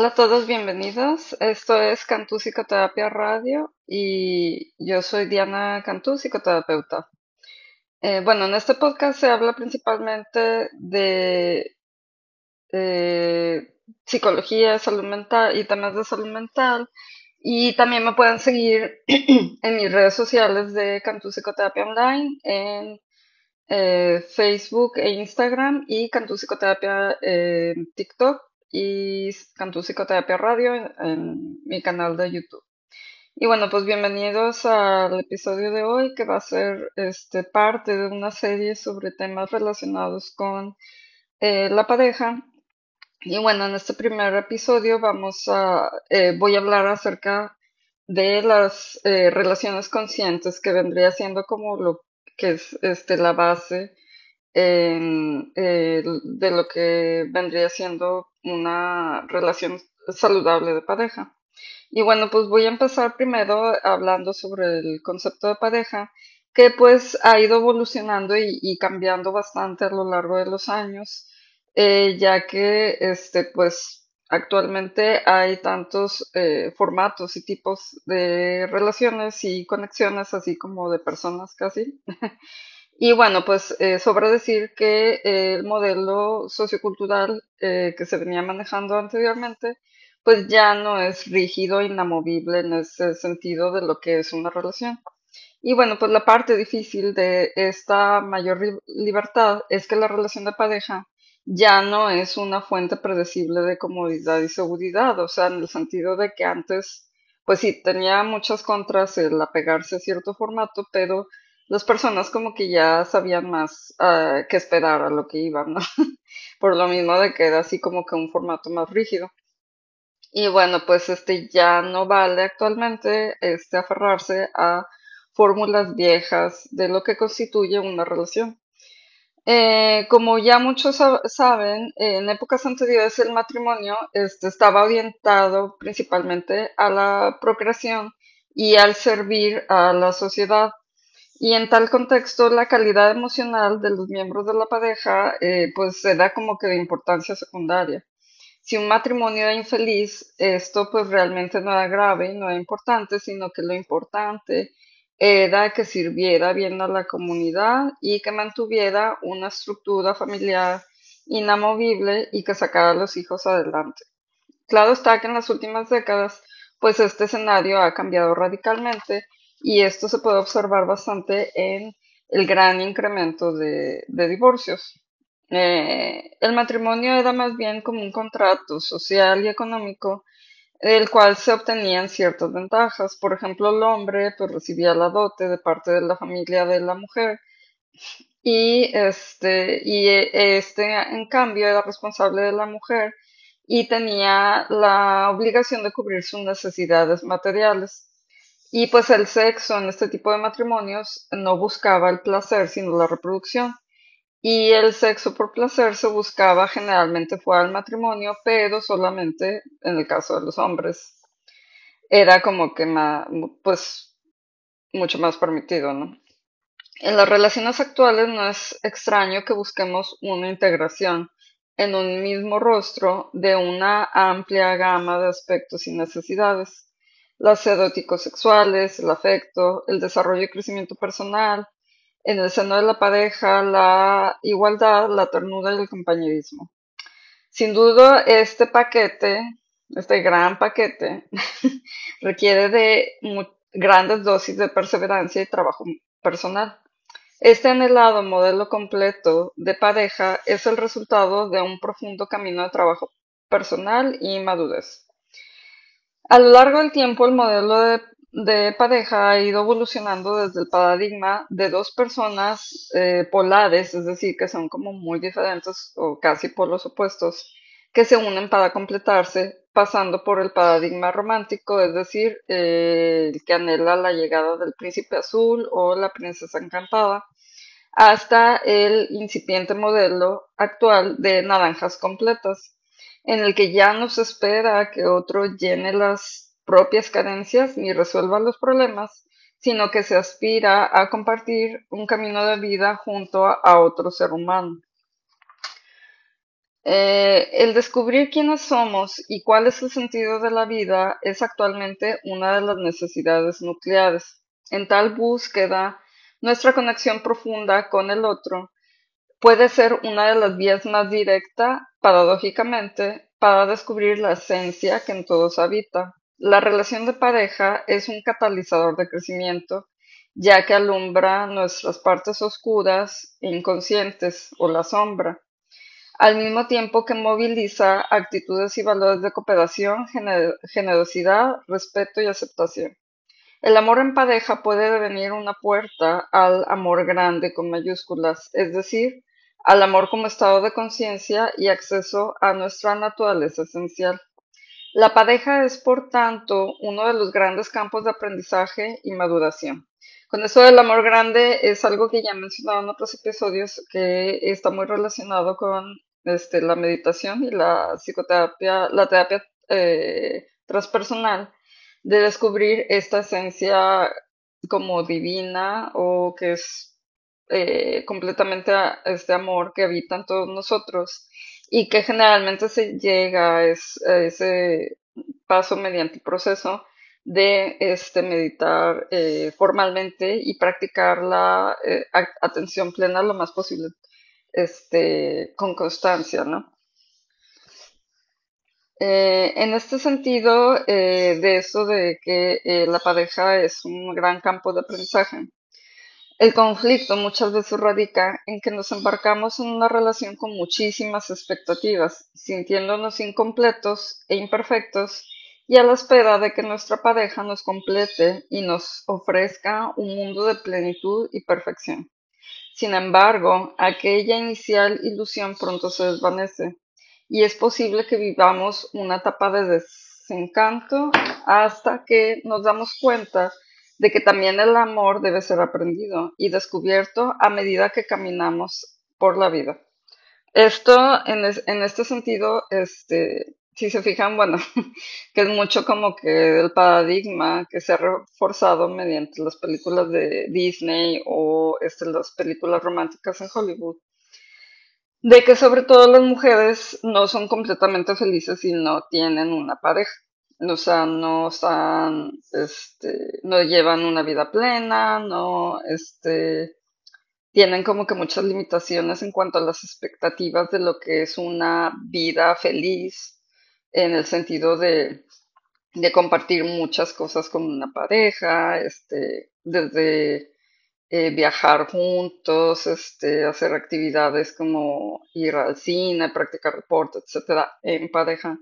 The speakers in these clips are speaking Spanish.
Hola a todos, bienvenidos. Esto es Cantú Psicoterapia Radio y yo soy Diana Cantú, psicoterapeuta. Eh, bueno, en este podcast se habla principalmente de eh, psicología, salud mental y temas de salud mental. Y también me pueden seguir en mis redes sociales de Cantú Psicoterapia Online, en eh, Facebook e Instagram y Cantú Psicoterapia en TikTok y Cantú Psicoterapia Radio en, mi canal de YouTube. Y bueno, pues bienvenidos al episodio de hoy que va a ser este, parte de una serie sobre temas relacionados con eh, la pareja. Y bueno, en este primer episodio vamos a, eh, voy a hablar acerca de las eh, relaciones conscientes que vendría siendo como lo que es este, la base de lo que vendría siendo una relación saludable de pareja. Y bueno, pues voy a empezar primero hablando sobre el concepto de pareja, que pues ha ido evolucionando y, cambiando bastante a lo largo de los años, eh, ya que este pues actualmente hay tantos eh, formatos y tipos de relaciones y conexiones, así como de personas casi, Y bueno, pues eh, sobra decir que eh, el modelo sociocultural eh, que se venía manejando anteriormente, pues ya no es rígido, inamovible en ese sentido de lo que es una relación. Y bueno, pues la parte difícil de esta mayor libertad es que la relación de pareja ya no es una fuente predecible de comodidad y seguridad, o sea, en el sentido de que antes, pues sí, tenía muchas contras el apegarse a cierto formato, pero las personas como que ya sabían más uh, qué esperar a lo que iban, ¿no? Por lo mismo de que era así como que un formato más rígido. Y bueno, pues este ya no vale actualmente este aferrarse a fórmulas viejas de lo que constituye una relación. Eh, como ya muchos saben, en épocas anteriores el matrimonio este, estaba orientado principalmente a la procreación y al servir a la sociedad. Y en tal contexto, la calidad emocional de los miembros de la pareja, eh, pues era como que de importancia secundaria. Si un matrimonio era infeliz, esto pues realmente no era grave, no era importante, sino que lo importante era que sirviera bien a la comunidad y que mantuviera una estructura familiar inamovible y que sacara a los hijos adelante. Claro está que en las últimas décadas, pues este escenario ha cambiado radicalmente y esto se puede observar bastante en el gran incremento de, divorcios. Eh, el matrimonio era más bien como un contrato social y económico del cual se obtenían ciertas ventajas. Por ejemplo, el hombre pues, recibía la dote de parte de la familia de la mujer y este, y este en cambio era responsable de la mujer y tenía la obligación de cubrir sus necesidades materiales. Y pues el sexo en este tipo de matrimonios no buscaba el placer, sino la reproducción. Y el sexo por placer se buscaba generalmente fuera del matrimonio, pero solamente en el caso de los hombres. Era como que más, pues mucho más permitido, ¿no? En las relaciones actuales no es extraño que busquemos una integración en un mismo rostro de una amplia gama de aspectos y necesidades las eróticos sexuales, el afecto, el desarrollo y crecimiento personal, en el seno de la pareja, la igualdad, la ternura y el compañerismo. Sin duda, este paquete, este gran paquete, requiere de grandes dosis de perseverancia y trabajo personal. Este anhelado modelo completo de pareja es el resultado de un profundo camino de trabajo personal y madurez. A lo largo del tiempo, el modelo de, pareja ha ido evolucionando desde el paradigma de dos personas eh, polares, es decir, que son como muy diferentes o casi polos opuestos, que se unen para completarse, pasando por el paradigma romántico, es decir, el que anhela la llegada del príncipe azul o la princesa encantada, hasta el incipiente modelo actual de naranjas completas en el que ya no se espera que otro llene las propias carencias ni resuelva los problemas, sino que se aspira a compartir un camino de vida junto a, otro ser humano. Eh, el descubrir quiénes somos y cuál es el sentido de la vida es actualmente una de las necesidades nucleares. En tal búsqueda, nuestra conexión profunda con el otro puede ser una de las vías más directas, paradójicamente, para descubrir la esencia que en todos habita. La relación de pareja es un catalizador de crecimiento, ya que alumbra nuestras partes oscuras e inconscientes o la sombra al mismo tiempo que moviliza actitudes y valores de cooperación, generosidad, respeto y aceptación. El amor en pareja puede devenir una puerta al amor grande con mayúsculas, es decir, al amor como estado de conciencia y acceso a nuestra naturaleza esencial. La pareja es, por tanto, uno de los grandes campos de aprendizaje y maduración. Con eso del amor grande es algo que ya he en otros episodios que está muy relacionado con este, la meditación y la psicoterapia, la terapia eh, transpersonal, de descubrir esta esencia como divina o que es eh, completamente este amor que habita en todos nosotros y que generalmente se llega a, ese paso mediante el proceso de este, meditar eh, formalmente y practicar la atención plena lo más posible este, con constancia, ¿no? Eh, en este sentido, eh, de eso de que eh, la pareja es un gran campo de aprendizaje, el conflicto muchas veces radica en que nos embarcamos en una relación con muchísimas expectativas, sintiéndonos incompletos e imperfectos y a la espera de que nuestra pareja nos complete y nos ofrezca un mundo de plenitud y perfección. Sin embargo, aquella inicial ilusión pronto se desvanece y es posible que vivamos una etapa de desencanto hasta que nos damos cuenta de que también el amor debe ser aprendido y descubierto a medida que caminamos por la vida. Esto, en, este sentido, este, si se fijan, bueno, que es mucho como que el paradigma que se ha reforzado mediante las películas de Disney o este, las películas románticas en Hollywood, de que sobre todo las mujeres no son completamente felices si no tienen una pareja. O sea, no están, este, no llevan una vida plena, no, este, tienen como que muchas limitaciones en cuanto a las expectativas de lo que es una vida feliz en el sentido de, compartir muchas cosas con una pareja, este, desde eh, viajar juntos, este, hacer actividades como ir al cine, practicar deporte, etcétera, en pareja.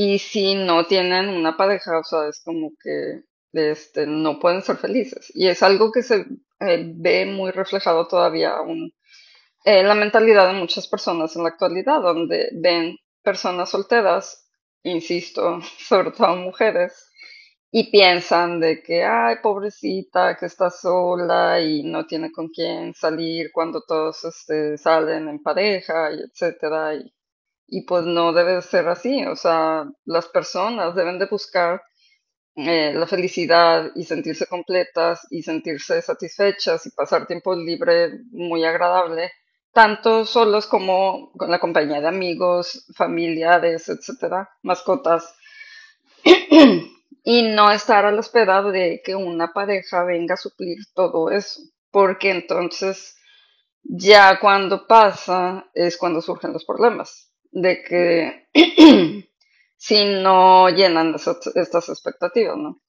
Y si no tienen una pareja, o sea, es como que este, no pueden ser felices. Y es algo que se eh, ve muy reflejado todavía aún en la mentalidad de muchas personas en la actualidad, donde ven personas solteras insisto, sobre todo mujeres, y piensan de que, ay, pobrecita, que está sola y no tiene con quién salir cuando todos este, salen en pareja, y etcétera, y, y pues no debe ser así, o sea, las personas deben de buscar eh, la felicidad y sentirse completas y sentirse satisfechas y pasar tiempo libre muy agradable tanto solos como con la compañía de amigos, familiares, etcétera, mascotas, y no estar a la espera de que una pareja venga a suplir todo eso, porque entonces ya cuando pasa es cuando surgen los problemas, de que si no llenan estas expectativas, ¿no?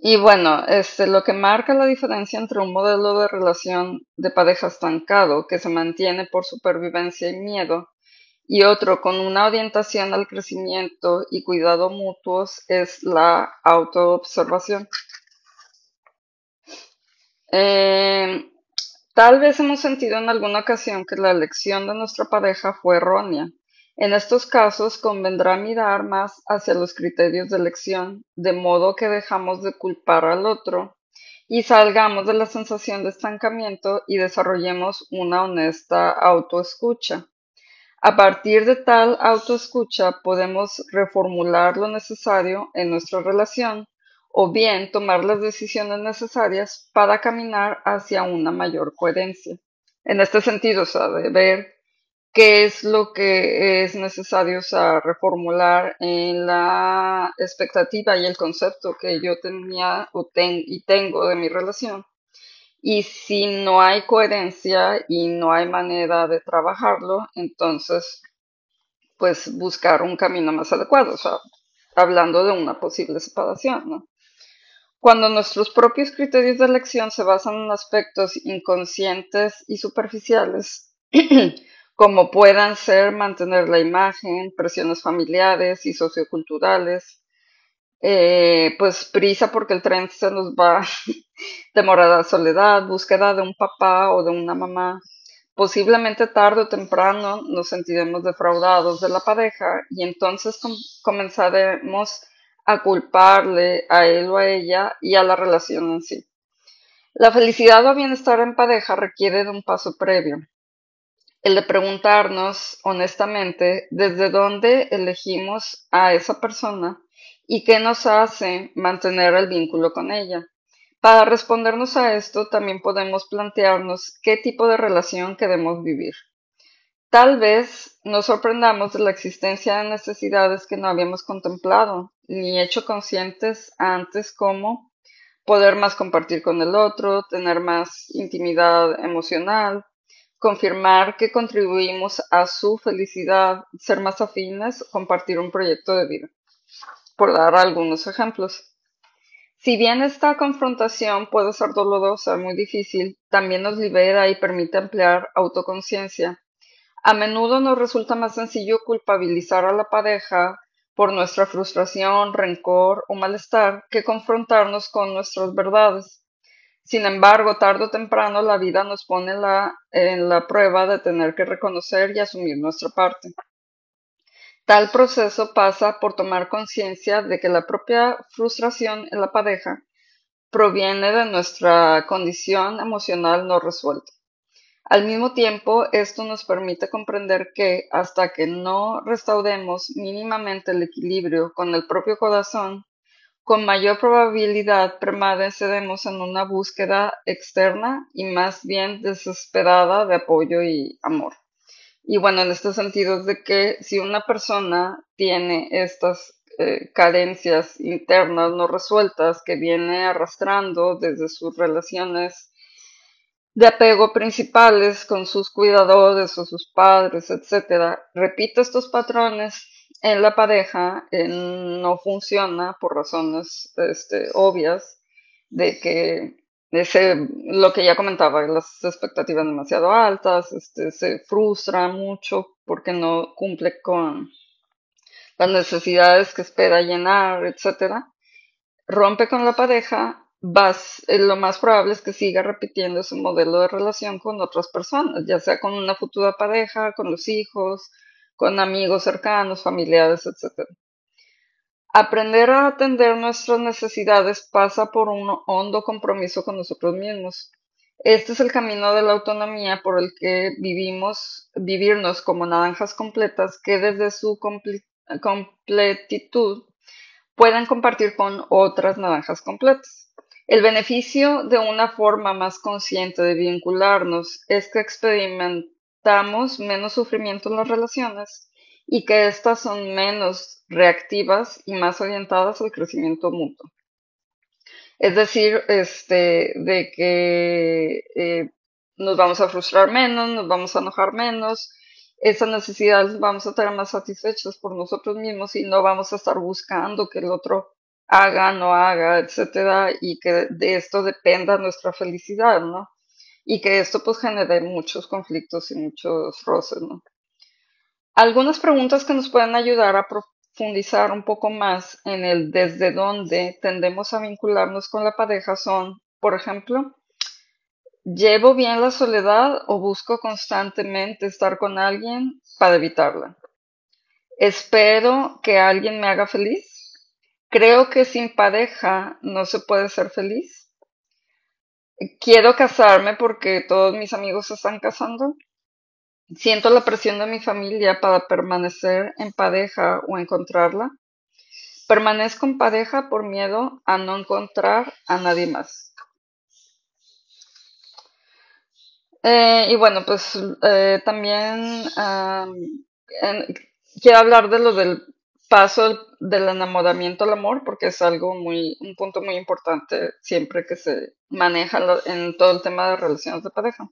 Y bueno, este, lo que marca la diferencia entre un modelo de relación de pareja estancado que se mantiene por supervivencia y miedo y otro con una orientación al crecimiento y cuidado mutuos es la autoobservación. Eh, tal vez hemos sentido en alguna ocasión que la elección de nuestra pareja fue errónea en estos casos convendrá mirar más hacia los criterios de elección, de modo que dejamos de culpar al otro y salgamos de la sensación de estancamiento y desarrollemos una honesta autoescucha. A partir de tal autoescucha podemos reformular lo necesario en nuestra relación o bien tomar las decisiones necesarias para caminar hacia una mayor coherencia. En este sentido, o sea, de ver qué es lo que es necesario reformular en la expectativa y el concepto que yo tenía y tengo de mi relación. Y si no hay coherencia y no hay manera de trabajarlo, entonces, pues buscar un camino más adecuado, o sea, hablando de una posible separación, ¿no? Cuando nuestros propios criterios de elección se basan en aspectos inconscientes y superficiales, como puedan ser mantener la imagen, presiones familiares y socioculturales, eh, pues prisa porque el tren se nos va, temorada soledad, búsqueda de un papá o de una mamá. Posiblemente tarde o temprano nos sentiremos defraudados de la pareja y entonces comenzaremos a culparle a él o a ella y a la relación en sí. La felicidad o bienestar en pareja requiere de un paso previo, el de preguntarnos honestamente desde dónde elegimos a esa persona y qué nos hace mantener el vínculo con ella. Para respondernos a esto, también podemos plantearnos qué tipo de relación queremos vivir. Tal vez nos sorprendamos de la existencia de necesidades que no habíamos contemplado ni hecho conscientes antes como poder más compartir con el otro, tener más intimidad emocional, confirmar que contribuimos a su felicidad, ser más afines, compartir un proyecto de vida por dar algunos ejemplos. Si bien esta confrontación puede ser dolorosa, muy difícil, también nos libera y permite ampliar autoconciencia. A menudo nos resulta más sencillo culpabilizar a la pareja por nuestra frustración, rencor o malestar que confrontarnos con nuestras verdades. Sin embargo, tarde o temprano la vida nos pone la, en la prueba de tener que reconocer y asumir nuestra parte. Tal proceso pasa por tomar conciencia de que la propia frustración en la pareja proviene de nuestra condición emocional no resuelta. Al mismo tiempo, esto nos permite comprender que hasta que no restauremos mínimamente el equilibrio con el propio corazón, con mayor probabilidad permaneceremos en una búsqueda externa y más bien desesperada de apoyo y amor. Y bueno, en este sentido es de que si una persona tiene estas eh, carencias internas no resueltas que viene arrastrando desde sus relaciones de apego principales con sus cuidadores o sus padres, etcétera, repite estos patrones en la pareja, no funciona por razones este, obvias de que lo que ya comentaba, las expectativas demasiado altas, este, se frustra mucho porque no cumple con las necesidades que espera llenar, etcétera. Rompe con la pareja, vas, eh, lo más probable es que siga repitiendo ese modelo de relación con otras personas, ya sea con una futura pareja, con los hijos, con amigos cercanos, familiares, etcétera. Aprender a atender nuestras necesidades pasa por un hondo compromiso con nosotros mismos. Este es el camino de la autonomía por el que vivimos, vivirnos como naranjas completas que desde su completitud puedan compartir con otras naranjas completas. El beneficio de una forma más consciente de vincularnos es que experimentamos menos sufrimiento en las relaciones y que éstas son menos reactivas y más orientadas al crecimiento mutuo. Es decir, este, de que eh, nos vamos a frustrar menos, nos vamos a enojar menos, esas necesidades vamos a tener más satisfechas por nosotros mismos y no vamos a estar buscando que el otro haga, no haga, etcétera, y que de esto dependa nuestra felicidad, ¿no? Y que esto pues genere muchos conflictos y muchos roces, ¿no? Algunas preguntas que nos pueden ayudar a profundizar un poco más en el desde dónde tendemos a vincularnos con la pareja son, por ejemplo, ¿llevo bien la soledad o busco constantemente estar con alguien para evitarla? ¿Espero que alguien me haga feliz? ¿Creo que sin pareja no se puede ser feliz? ¿Quiero casarme porque todos mis amigos se están casando? Siento la presión de mi familia para permanecer en pareja o encontrarla. Permanezco en pareja por miedo a no encontrar a nadie más. Eh, y bueno, pues eh, también am, en- quiero hablar de lo del paso del enamoramiento al amor, porque es algo muy, un punto muy importante siempre que se maneja en todo el tema de relaciones de pareja.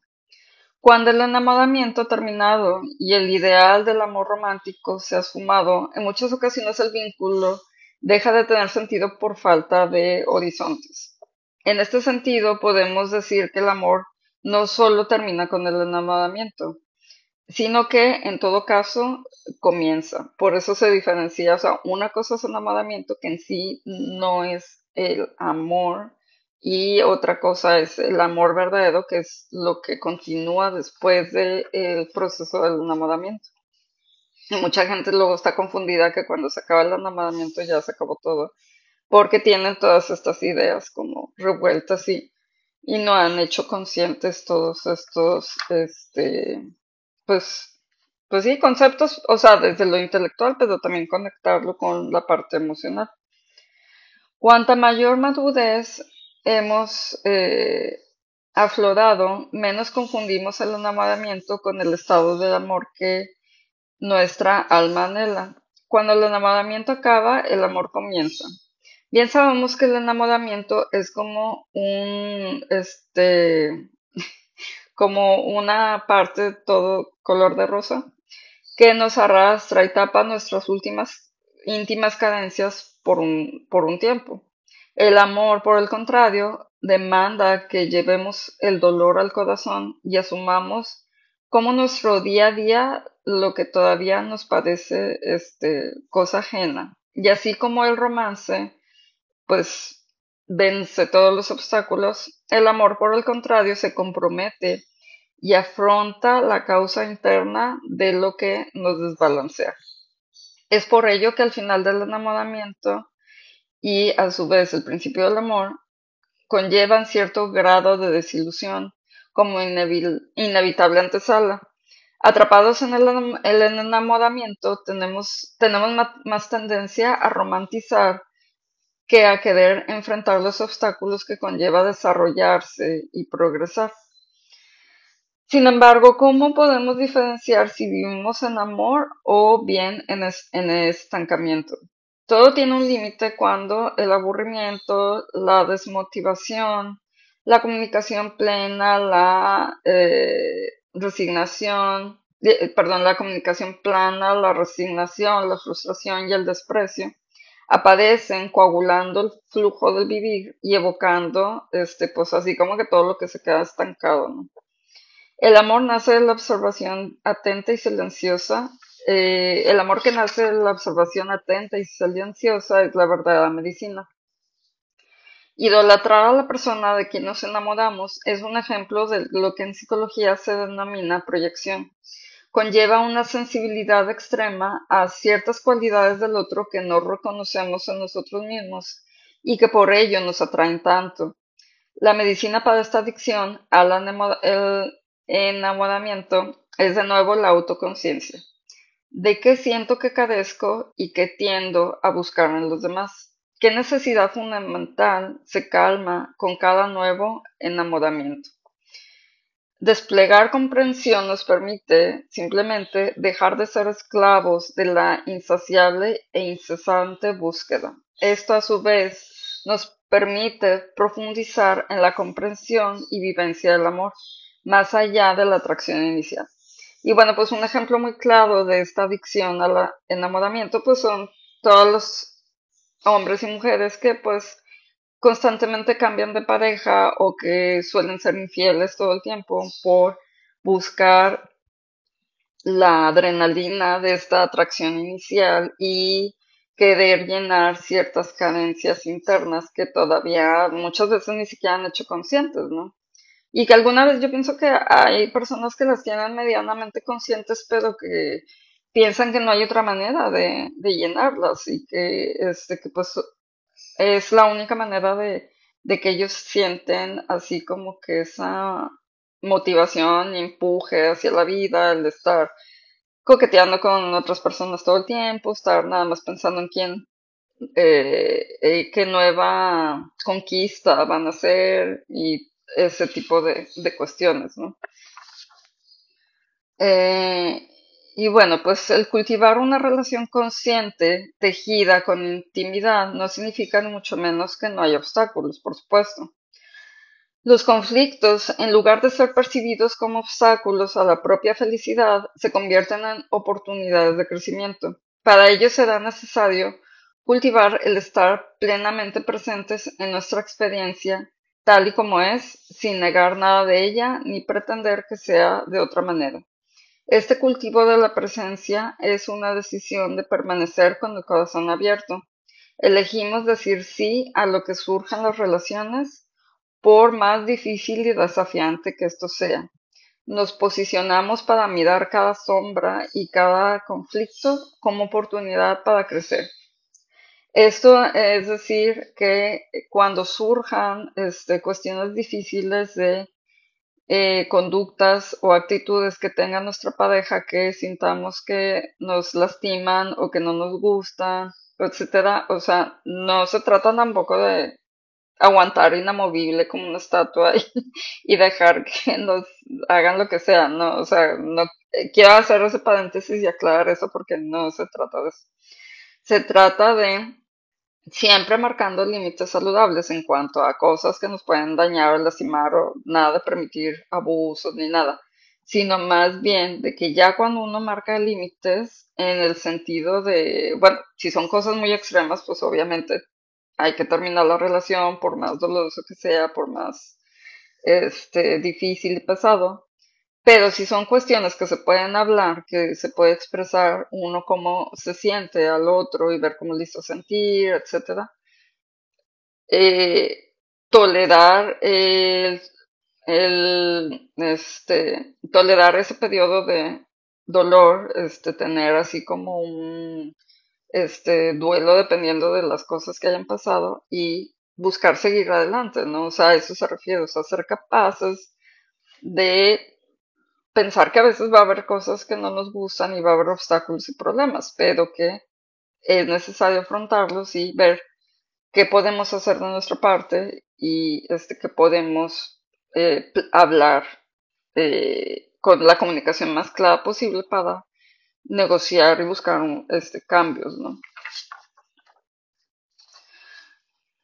Cuando el enamoramiento ha terminado y el ideal del amor romántico se ha sumado, en muchas ocasiones el vínculo deja de tener sentido por falta de horizontes. En este sentido, podemos decir que el amor no solo termina con el enamoramiento, sino que en todo caso comienza. Por eso se diferencia, o sea, una cosa es enamoramiento que en sí no es el amor y otra cosa es el amor verdadero, que es lo que continúa después del proceso del enamoramiento. Y mucha gente luego está confundida que cuando se acaba el enamoramiento ya se acabó todo, porque tienen todas estas ideas como revueltas y, y no han hecho conscientes todos estos, este, pues, pues sí, conceptos, o sea, desde lo intelectual, pero también conectarlo con la parte emocional. Cuanta mayor madurez hemos eh, aflorado, menos confundimos el enamoramiento con el estado del amor que nuestra alma anhela. Cuando el enamoramiento acaba, el amor comienza. Bien sabemos que el enamoramiento es como un, este, como una parte todo color de rosa que nos arrastra y tapa nuestras últimas íntimas cadencias por un, por un tiempo. El amor, por el contrario, demanda que llevemos el dolor al corazón y asumamos como nuestro día a día lo que todavía nos parece este, cosa ajena. Y así como el romance, pues vence todos los obstáculos, el amor, por el contrario, se compromete y afronta la causa interna de lo que nos desbalancea. Es por ello que al final del enamoramiento y a su vez el principio del amor conllevan cierto grado de desilusión como inevi- inevitable antesala. Atrapados en el, enam- el enamoramiento, tenemos, tenemos más tendencia a romantizar que a querer enfrentar los obstáculos que conlleva desarrollarse y progresar. Sin embargo, ¿cómo podemos diferenciar si vivimos en amor o bien en, en estancamiento? Todo tiene un límite cuando el aburrimiento, la desmotivación, la comunicación plena, la eh, resignación, eh, perdón, la comunicación plana, la resignación, la frustración y el desprecio aparecen coagulando el flujo del vivir y evocando, este, pues así como que todo lo que se queda estancado, ¿no? El amor nace de la observación atenta y silenciosa. Eh, el amor que nace de la observación atenta y silenciosa es la verdadera medicina. Idolatrar a la persona de quien nos enamoramos es un ejemplo de lo que en psicología se denomina proyección. Conlleva una sensibilidad extrema a ciertas cualidades del otro que no reconocemos en nosotros mismos y que por ello nos atraen tanto. La medicina para esta adicción enamo- el enamoramiento es de nuevo la autoconciencia. ¿De qué siento que carezco y que tiendo a buscar en los demás? ¿Qué necesidad fundamental se calma con cada nuevo enamoramiento? Desplegar comprensión nos permite simplemente dejar de ser esclavos de la insaciable e incesante búsqueda. Esto a su vez nos permite profundizar en la comprensión y vivencia del amor, más allá de la atracción inicial. Y bueno, pues un ejemplo muy claro de esta adicción al enamoramiento, pues son todos los hombres y mujeres que pues constantemente cambian de pareja o que suelen ser infieles todo el tiempo por buscar la adrenalina de esta atracción inicial y querer llenar ciertas carencias internas que todavía muchas veces ni siquiera han hecho conscientes, ¿no? Y que alguna vez yo pienso que hay personas que las tienen medianamente conscientes, pero que piensan que no hay otra manera de, llenarlas y que, este, que pues es la única manera de, que ellos sienten así como que esa motivación empuje hacia la vida, el estar coqueteando con otras personas todo el tiempo, estar nada más pensando en quién, eh, eh, qué nueva conquista van a hacer y ese tipo de, de cuestiones, ¿no? Eh, y bueno, pues el cultivar una relación consciente, tejida con intimidad, no significa ni mucho menos que no haya obstáculos, por supuesto. Los conflictos, en lugar de ser percibidos como obstáculos a la propia felicidad, se convierten en oportunidades de crecimiento. Para ello será necesario cultivar el estar plenamente presentes en nuestra experiencia tal y como es, sin negar nada de ella ni pretender que sea de otra manera. Este cultivo de la presencia es una decisión de permanecer con el corazón abierto. Elegimos decir sí a lo que surja en las relaciones por más difícil y desafiante que esto sea. Nos posicionamos para mirar cada sombra y cada conflicto como oportunidad para crecer. Esto es decir que cuando surjan este, cuestiones difíciles de eh, conductas o actitudes que tenga nuestra pareja que sintamos que nos lastiman o que no nos gustan, etcétera, o sea, no se trata tampoco de aguantar inamovible como una estatua y, dejar que nos hagan lo que sea, no, o sea, no eh, quiero hacer ese paréntesis y aclarar eso porque no se trata de eso. Se trata de siempre marcando límites saludables en cuanto a cosas que nos pueden dañar o lastimar o nada permitir abusos ni nada, sino más bien de que ya cuando uno marca límites en el sentido de, bueno, si son cosas muy extremas, pues obviamente hay que terminar la relación, por más doloroso que sea, por más este, difícil y pesado. Pero si son cuestiones que se pueden hablar, que se puede expresar uno cómo se siente al otro y ver cómo le hizo sentir, etc. Eh, tolerar el, este, tolerar ese periodo de dolor, este, tener así como un este duelo dependiendo de las cosas que hayan pasado y buscar seguir adelante, ¿no? O sea, a eso se refiere, o sea, ser capaces de pensar que a veces va a haber cosas que no nos gustan y va a haber obstáculos y problemas, pero que es necesario afrontarlos y ver qué podemos hacer de nuestra parte y este, que podemos eh, hablar eh, con la comunicación más clara posible para negociar y buscar este, cambios, ¿no?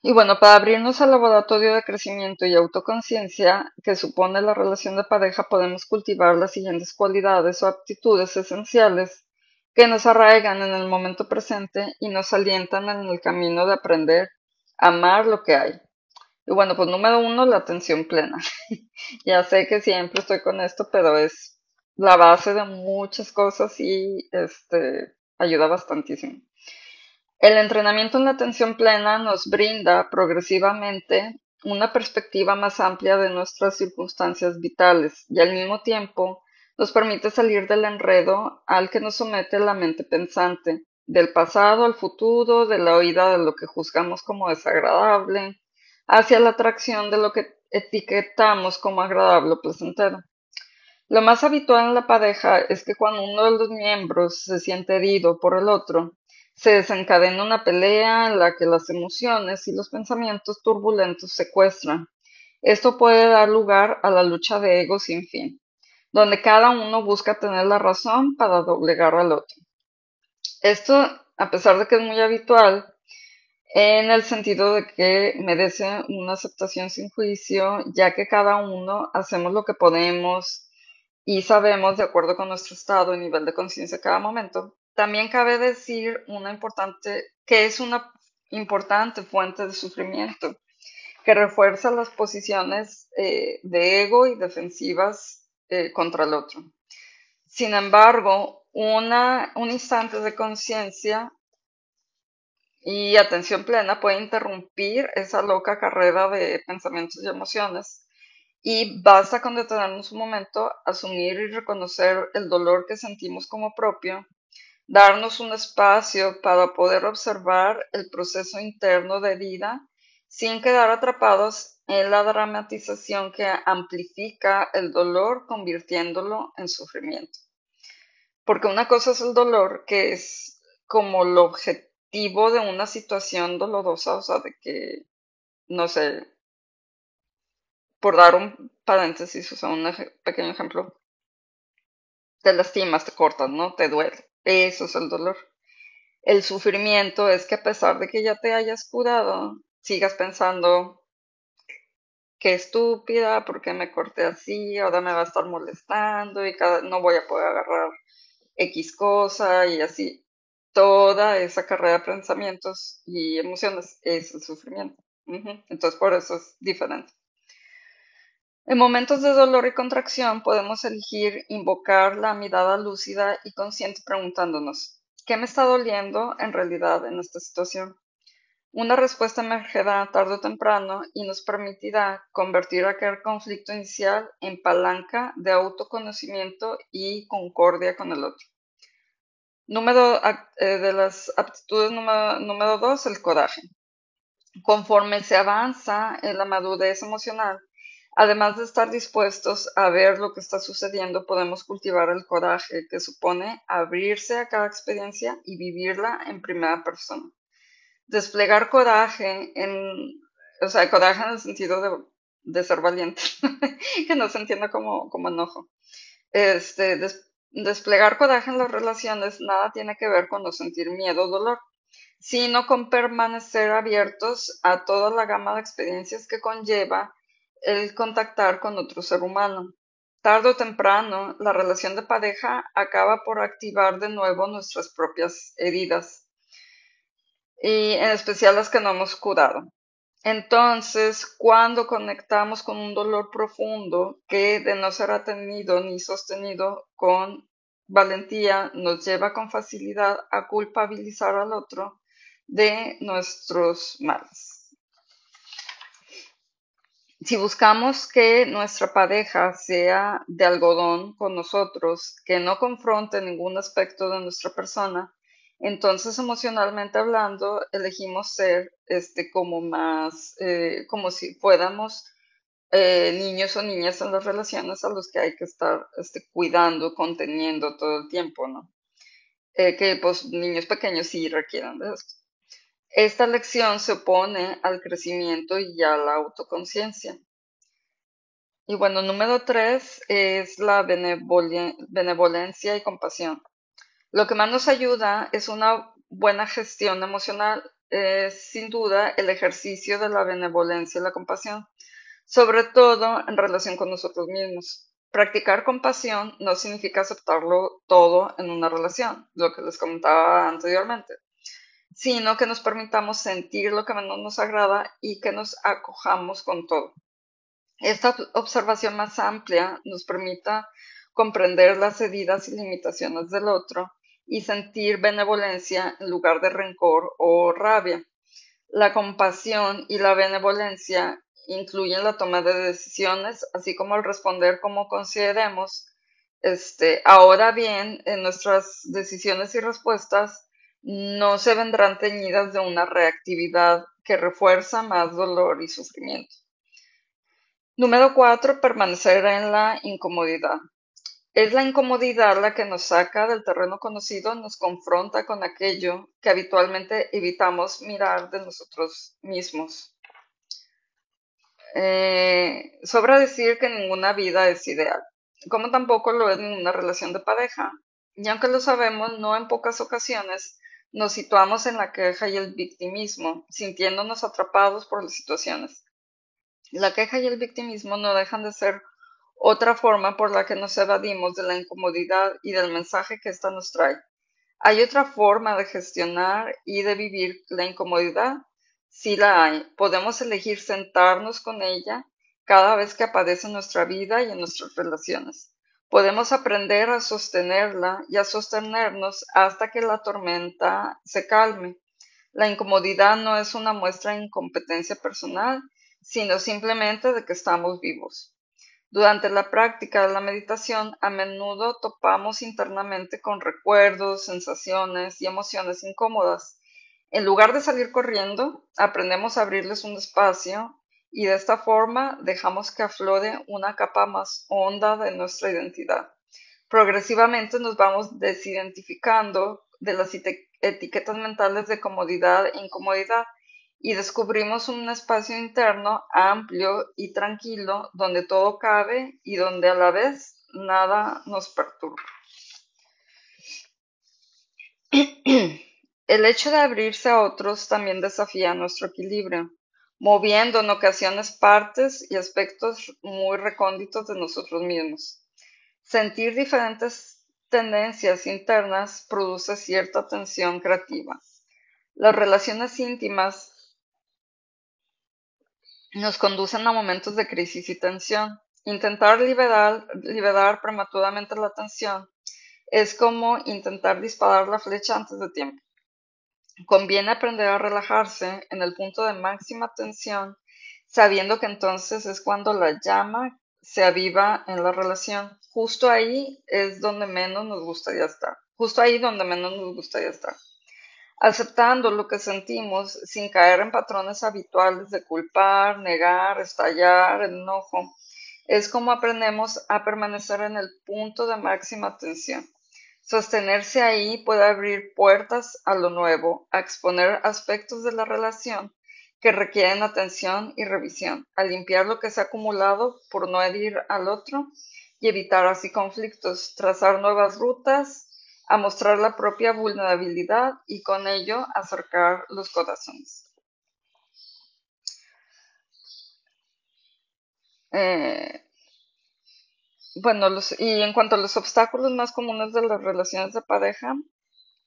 Y bueno, para abrirnos al laboratorio de crecimiento y autoconciencia que supone la relación de pareja, podemos cultivar las siguientes cualidades o aptitudes esenciales que nos arraigan en el momento presente y nos alientan en el camino de aprender a amar lo que hay. Y bueno, pues número uno, la atención plena. ya sé que siempre estoy con esto, pero es la base de muchas cosas y este, ayuda bastantísimo. El entrenamiento en la atención plena nos brinda progresivamente una perspectiva más amplia de nuestras circunstancias vitales y al mismo tiempo nos permite salir del enredo al que nos somete la mente pensante, del pasado al futuro, de la oída de lo que juzgamos como desagradable, hacia la atracción de lo que etiquetamos como agradable o placentero. Lo más habitual en la pareja es que cuando uno de los miembros se siente herido por el otro, se desencadena una pelea en la que las emociones y los pensamientos turbulentos secuestran. Esto puede dar lugar a la lucha de ego sin fin, donde cada uno busca tener la razón para doblegar al otro. Esto, a pesar de que es muy habitual, en el sentido de que merece una aceptación sin juicio, ya que cada uno hacemos lo que podemos y sabemos, de acuerdo con nuestro estado y nivel de conciencia cada momento, también cabe decir una importante, que es una importante fuente de sufrimiento, que refuerza las posiciones eh, de ego y defensivas eh, contra el otro. Sin embargo, una, un instante de conciencia y atención plena puede interrumpir esa loca carrera de pensamientos y emociones y basta con detenernos un momento, asumir y reconocer el dolor que sentimos como propio, darnos un espacio para poder observar el proceso interno de vida sin quedar atrapados en la dramatización que amplifica el dolor convirtiéndolo en sufrimiento. Porque una cosa es el dolor, que es como el objetivo de una situación dolorosa, o sea, de que, no sé, por dar un paréntesis, o sea, un pequeño ejemplo, te lastimas, te cortas, ¿no? Te duele. Eso es el dolor. El sufrimiento es que a pesar de que ya te hayas curado, sigas pensando, qué estúpida, ¿por qué me corté así? Ahora me va a estar molestando y cada, no voy a poder agarrar X cosa y así. Toda esa carrera de pensamientos y emociones es el sufrimiento. Entonces por eso es diferente. En momentos de dolor y contracción podemos elegir invocar la mirada lúcida y consciente preguntándonos, ¿qué me está doliendo en realidad en esta situación? Una respuesta emergerá tarde o temprano y nos permitirá convertir aquel conflicto inicial en palanca de autoconocimiento y concordia con el otro. Número eh, de las aptitudes número, número dos, el coraje. Conforme se avanza en la madurez emocional, Además de estar dispuestos a ver lo que está sucediendo, podemos cultivar el coraje que supone abrirse a cada experiencia y vivirla en primera persona. Desplegar coraje en, o sea, coraje en el sentido de, ser valiente, que no se entienda como, como enojo. Este, desplegar coraje en las relaciones nada tiene que ver con no sentir miedo o dolor, sino con permanecer abiertos a toda la gama de experiencias que conlleva el contactar con otro ser humano. Tardo o temprano, la relación de pareja acaba por activar de nuevo nuestras propias heridas, y en especial las que no hemos curado. Entonces, cuando conectamos con un dolor profundo que de no ser atendido ni sostenido con valentía nos lleva con facilidad a culpabilizar al otro de nuestros males. Si buscamos que nuestra pareja sea de algodón con nosotros, que no confronte ningún aspecto de nuestra persona, entonces emocionalmente hablando elegimos ser este como más eh, como si fuéramos eh, niños o niñas en las relaciones a los que hay que estar este, cuidando, conteniendo todo el tiempo, ¿no? Eh, que pues niños pequeños sí requieren de esto. Esta lección se opone al crecimiento y a la autoconciencia. Y bueno, número tres es la benevolencia y compasión. Lo que más nos ayuda es una buena gestión emocional, es sin duda el ejercicio de la benevolencia y la compasión, sobre todo en relación con nosotros mismos. Practicar compasión no significa aceptarlo todo en una relación, lo que les comentaba anteriormente sino que nos permitamos sentir lo que menos nos agrada y que nos acojamos con todo. Esta observación más amplia nos permita comprender las heridas y limitaciones del otro y sentir benevolencia en lugar de rencor o rabia. La compasión y la benevolencia incluyen la toma de decisiones, así como el responder como consideremos. Este, ahora bien, en nuestras decisiones y respuestas no se vendrán teñidas de una reactividad que refuerza más dolor y sufrimiento. Número cuatro, permanecer en la incomodidad. Es la incomodidad la que nos saca del terreno conocido, nos confronta con aquello que habitualmente evitamos mirar de nosotros mismos. Eh, sobra decir que ninguna vida es ideal, como tampoco lo es ninguna relación de pareja. Y aunque lo sabemos, no en pocas ocasiones nos situamos en la queja y el victimismo, sintiéndonos atrapados por las situaciones. La queja y el victimismo no dejan de ser otra forma por la que nos evadimos de la incomodidad y del mensaje que ésta nos trae. ¿Hay otra forma de gestionar y de vivir la incomodidad? Sí la hay. Podemos elegir sentarnos con ella cada vez que aparece en nuestra vida y en nuestras relaciones. Podemos aprender a sostenerla y a sostenernos hasta que la tormenta se calme. La incomodidad no es una muestra de incompetencia personal, sino simplemente de que estamos vivos. Durante la práctica de la meditación, a menudo topamos internamente con recuerdos, sensaciones y emociones incómodas. En lugar de salir corriendo, aprendemos a abrirles un espacio y de esta forma dejamos que aflore una capa más honda de nuestra identidad. Progresivamente nos vamos desidentificando de las etiquetas mentales de comodidad e incomodidad y descubrimos un espacio interno amplio y tranquilo donde todo cabe y donde a la vez nada nos perturba. El hecho de abrirse a otros también desafía nuestro equilibrio, moviendo en ocasiones partes y aspectos muy recónditos de nosotros mismos. Sentir diferentes tendencias internas produce cierta tensión creativa. Las relaciones íntimas nos conducen a momentos de crisis y tensión. Intentar liberar, liberar prematuramente la tensión es como intentar disparar la flecha antes de tiempo. Conviene aprender a relajarse en el punto de máxima tensión, sabiendo que entonces es cuando la llama se aviva en la relación. Justo ahí es donde menos nos gustaría estar. Justo ahí donde menos nos gustaría estar. Aceptando lo que sentimos sin caer en patrones habituales de culpar, negar, estallar, enojo, es como aprendemos a permanecer en el punto de máxima tensión. Sostenerse ahí puede abrir puertas a lo nuevo, a exponer aspectos de la relación que requieren atención y revisión, a limpiar lo que se ha acumulado por no herir al otro y evitar así conflictos, trazar nuevas rutas, a mostrar la propia vulnerabilidad y con ello acercar los corazones. Eh, bueno, los, y en cuanto a los obstáculos más comunes de las relaciones de pareja,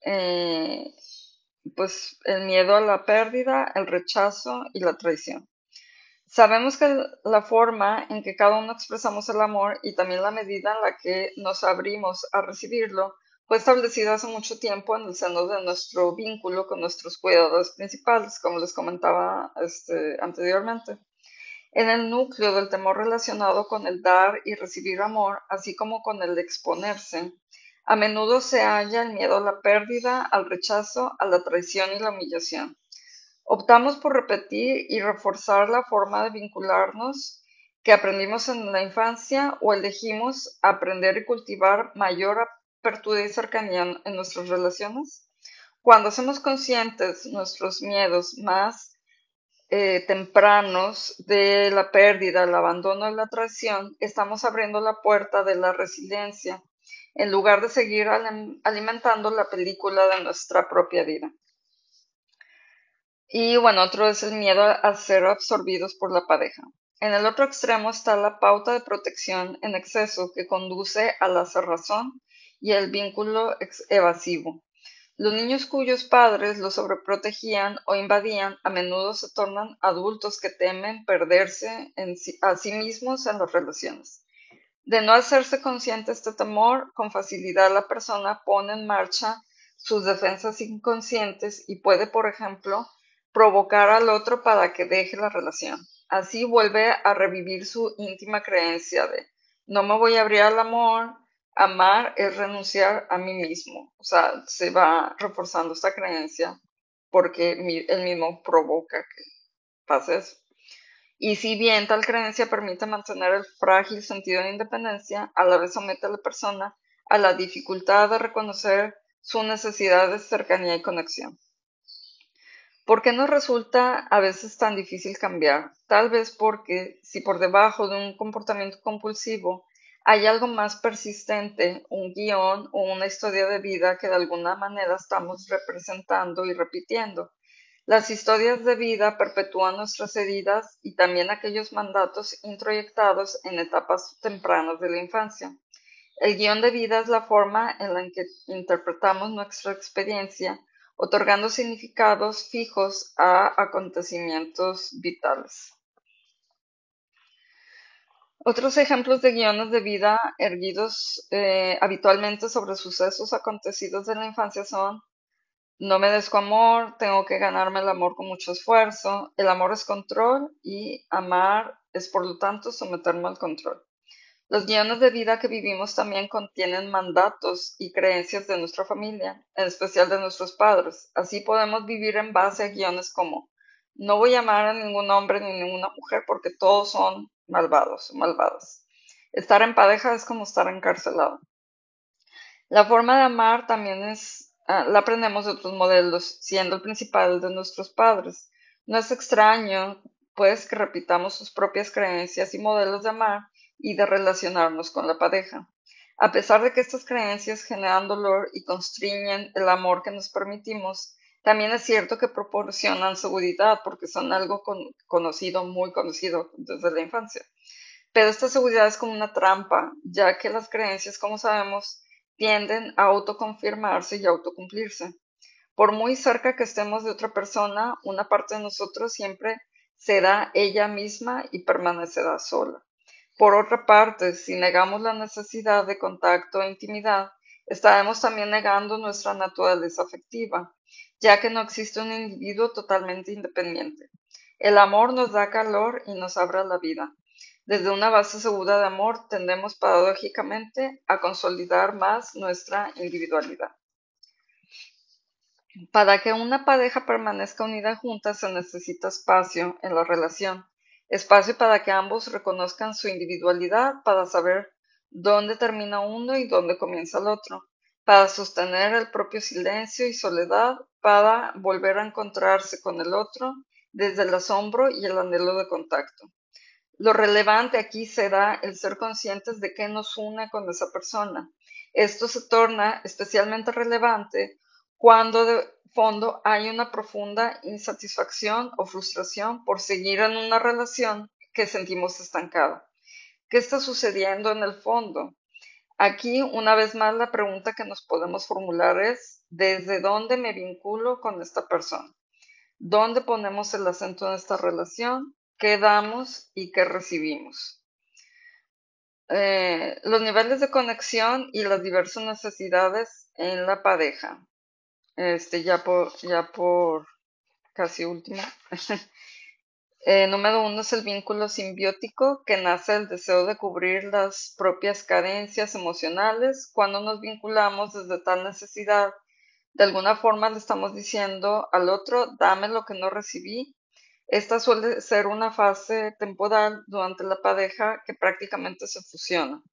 eh, pues el miedo a la pérdida, el rechazo y la traición. Sabemos que la forma en que cada uno expresamos el amor y también la medida en la que nos abrimos a recibirlo fue establecida hace mucho tiempo en el seno de nuestro vínculo con nuestros cuidadores principales, como les comentaba este, anteriormente. En el núcleo del temor relacionado con el dar y recibir amor, así como con el exponerse, a menudo se halla el miedo a la pérdida, al rechazo, a la traición y la humillación. Optamos por repetir y reforzar la forma de vincularnos que aprendimos en la infancia o elegimos aprender y cultivar mayor apertura y cercanía en nuestras relaciones. Cuando hacemos conscientes nuestros miedos más eh, tempranos de la pérdida, el abandono y la traición, estamos abriendo la puerta de la resiliencia en lugar de seguir alimentando la película de nuestra propia vida. Y bueno, otro es el miedo a ser absorbidos por la pareja. En el otro extremo está la pauta de protección en exceso que conduce a la cerrazón y el vínculo evasivo. Los niños cuyos padres los sobreprotegían o invadían a menudo se tornan adultos que temen perderse a sí mismos en las relaciones. De no hacerse consciente este temor, con facilidad la persona pone en marcha sus defensas inconscientes y puede, por ejemplo, provocar al otro para que deje la relación. Así vuelve a revivir su íntima creencia de no me voy a abrir al amor, amar es renunciar a mí mismo. O sea, se va reforzando esta creencia porque él mismo provoca que pase eso. Y si bien tal creencia permite mantener el frágil sentido de independencia, a la vez somete a la persona a la dificultad de reconocer su necesidad de cercanía y conexión. ¿Por qué nos resulta a veces tan difícil cambiar? Tal vez porque si por debajo de un comportamiento compulsivo hay algo más persistente, un guion o una historia de vida que de alguna manera estamos representando y repitiendo. Las historias de vida perpetúan nuestras heridas y también aquellos mandatos introyectados en etapas tempranas de la infancia. El guion de vida es la forma en la que interpretamos nuestra experiencia, otorgando significados fijos a acontecimientos vitales. Otros ejemplos de guiones de vida erguidos eh, habitualmente sobre sucesos acontecidos en la infancia son no me desco amor, tengo que ganarme el amor con mucho esfuerzo, el amor es control y amar es por lo tanto someterme al control. Los guiones de vida que vivimos también contienen mandatos y creencias de nuestra familia, en especial de nuestros padres. Así podemos vivir en base a guiones como no voy a amar a ningún hombre ni ninguna mujer porque todos son malvados malvadas. Estar en pareja es como estar encarcelado. La forma de amar también es, ah, la aprendemos de otros modelos, siendo el principal de nuestros padres. No es extraño, pues, que repitamos sus propias creencias y modelos de amar y de relacionarnos con la pareja. A pesar de que estas creencias generan dolor y constriñen el amor que nos permitimos, también es cierto que proporcionan seguridad porque son algo conocido, muy conocido desde la infancia. Pero esta seguridad es como una trampa, ya que las creencias, como sabemos, tienden a autoconfirmarse y autocumplirse. Por muy cerca que estemos de otra persona, una parte de nosotros siempre será ella misma y permanecerá sola. Por otra parte, si negamos la necesidad de contacto e intimidad, estaremos también negando nuestra naturaleza afectiva, ya que no existe un individuo totalmente independiente. El amor nos da calor y nos abre la vida. Desde una base segura de amor tendemos paradójicamente a consolidar más nuestra individualidad. Para que una pareja permanezca unida junta se necesita espacio en la relación, espacio para que ambos reconozcan su individualidad, para saber dónde termina uno y dónde comienza el otro, para sostener el propio silencio y soledad, para volver a encontrarse con el otro desde el asombro y el anhelo de contacto. Lo relevante aquí será el ser conscientes de qué nos une con esa persona. Esto se torna especialmente relevante cuando de fondo hay una profunda insatisfacción o frustración por seguir en una relación que sentimos estancada. ¿Qué está sucediendo en el fondo? Aquí, una vez más, la pregunta que nos podemos formular es, ¿desde dónde me vinculo con esta persona? ¿Dónde ponemos el acento en esta relación? ¿Qué damos y qué recibimos? Eh, los niveles de conexión y las diversas necesidades en la pareja este, ya por, ya por casi último. Eh, número uno es el vínculo simbiótico, que nace del deseo de cubrir las propias carencias emocionales. Cuando nos vinculamos desde tal necesidad, de alguna forma le estamos diciendo al otro, dame lo que no recibí. Esta suele ser una fase temporal durante la pareja que prácticamente se fusiona.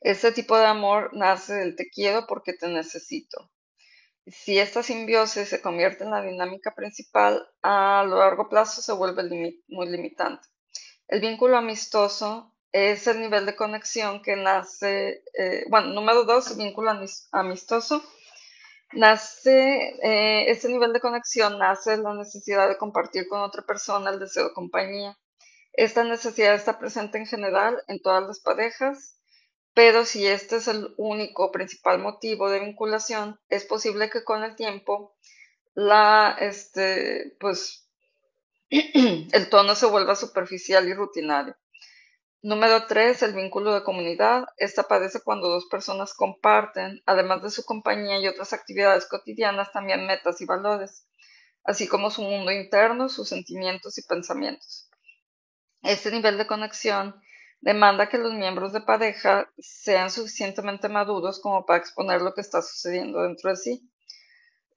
Este tipo de amor nace del te quiero porque te necesito. Si esta simbiosis se convierte en la dinámica principal, a largo plazo se vuelve muy limitante. El vínculo amistoso es el nivel de conexión que nace, eh, bueno, número dos, vínculo amistoso. Nace, eh, este nivel de conexión nace la necesidad de compartir con otra persona el deseo de compañía. Esta necesidad está presente en general en todas las parejas pero si este es el único principal motivo de vinculación, es posible que con el tiempo este, pues, el tono se vuelva superficial y rutinario. Número 3. El vínculo de comunidad. Esta aparece cuando dos personas comparten, además de su compañía y otras actividades cotidianas, también metas y valores, así como su mundo interno, sus sentimientos y pensamientos. Este nivel de conexión demanda que los miembros de pareja sean suficientemente maduros como para exponer lo que está sucediendo dentro de sí.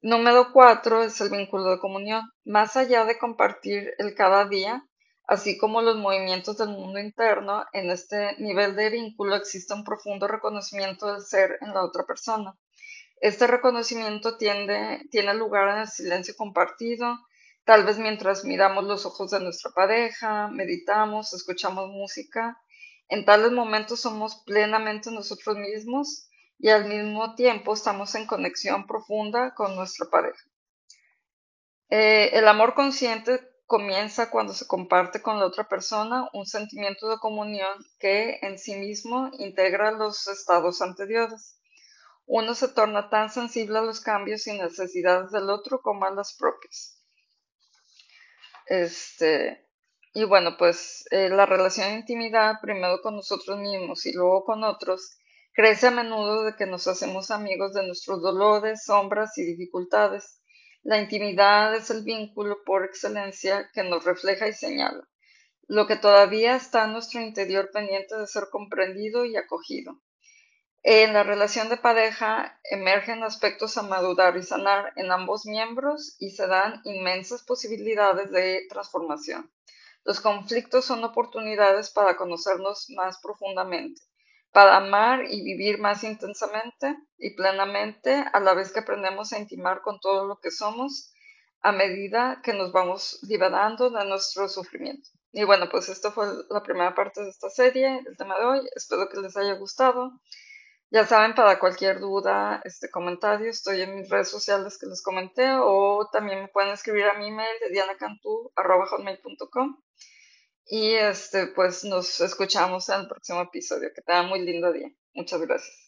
Número cuatro es el vínculo de comunión. Más allá de compartir el cada día, así como los movimientos del mundo interno, en este nivel de vínculo existe un profundo reconocimiento del ser en la otra persona. Este reconocimiento tiene lugar en el silencio compartido, tal vez mientras miramos los ojos de nuestra pareja, meditamos, escuchamos música en tales momentos somos plenamente nosotros mismos y al mismo tiempo estamos en conexión profunda con nuestra pareja. Eh, el amor consciente comienza cuando se comparte con la otra persona un sentimiento de comunión que en sí mismo integra los estados anteriores. Uno se torna tan sensible a los cambios y necesidades del otro como a las propias. Este, y bueno, pues eh, la relación de intimidad, primero con nosotros mismos y luego con otros, crece a menudo de que nos hacemos amigos de nuestros dolores, sombras y dificultades. La intimidad es el vínculo por excelencia que nos refleja y señala, lo que todavía está en nuestro interior pendiente de ser comprendido y acogido. En la relación de pareja emergen aspectos a madurar y sanar en ambos miembros y se dan inmensas posibilidades de transformación. Los conflictos son oportunidades para conocernos más profundamente, para amar y vivir más intensamente y plenamente a la vez que aprendemos a intimar con todo lo que somos a medida que nos vamos liberando de nuestro sufrimiento. Y bueno, pues esto fue la primera parte de esta serie, el tema de hoy. Espero que les haya gustado. Ya saben, para cualquier duda, este comentario, estoy en mis redes sociales que les comenté o también me pueden escribir a mi email de dianacantú.com y este pues nos escuchamos en el próximo episodio. Que tengan muy lindo día. Muchas gracias.